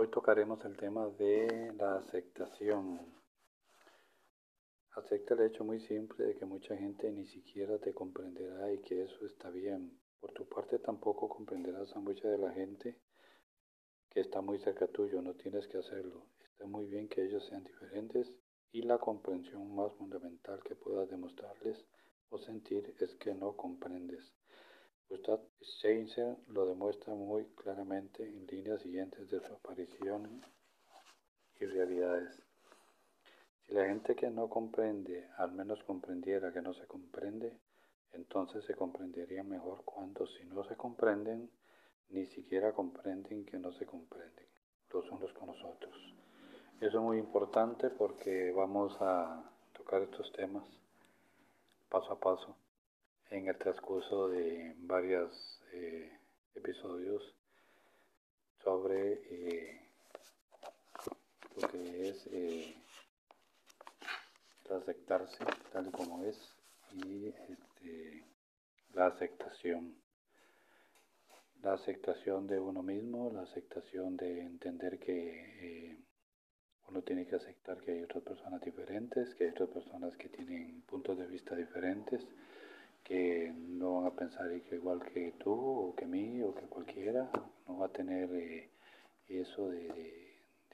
Hoy tocaremos el tema de la aceptación. Acepta el hecho muy simple de que mucha gente ni siquiera te comprenderá y que eso está bien. Por tu parte tampoco comprenderás a mucha de la gente que está muy cerca tuyo, no tienes que hacerlo. Está muy bien que ellos sean diferentes y la comprensión más fundamental que puedas demostrarles o sentir es que no comprendes. Gustav Steiner lo demuestra muy claramente en líneas siguientes de su aparición y realidades. Si la gente que no comprende al menos comprendiera que no se comprende, entonces se comprendería mejor cuando si no se comprenden, ni siquiera comprenden que no se comprenden los unos con los otros. Eso es muy importante porque vamos a tocar estos temas paso a paso en el transcurso de varios eh, episodios sobre eh, lo que es eh, aceptarse tal como es y este, la aceptación. La aceptación de uno mismo, la aceptación de entender que uno tiene que aceptar que hay otras personas diferentes, que hay otras personas que tienen puntos de vista diferentes que no van a pensar que igual que tú o que mí o que cualquiera, no va a tener eh, eso de,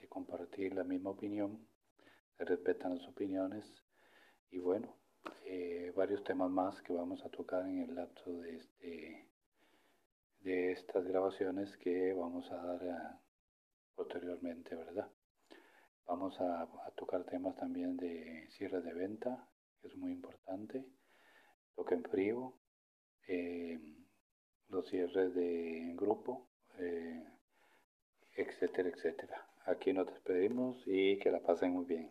compartir la misma opinión, se respetan las opiniones y bueno, eh, varios temas más que vamos a tocar en el lapso de, este, de estas grabaciones que vamos a dar posteriormente, ¿verdad? Vamos a tocar temas también de cierre de venta, que es muy importante toque en frío, eh, los cierres de grupo, eh, etcétera, etcétera. Aquí nos despedimos y que la pasen muy bien.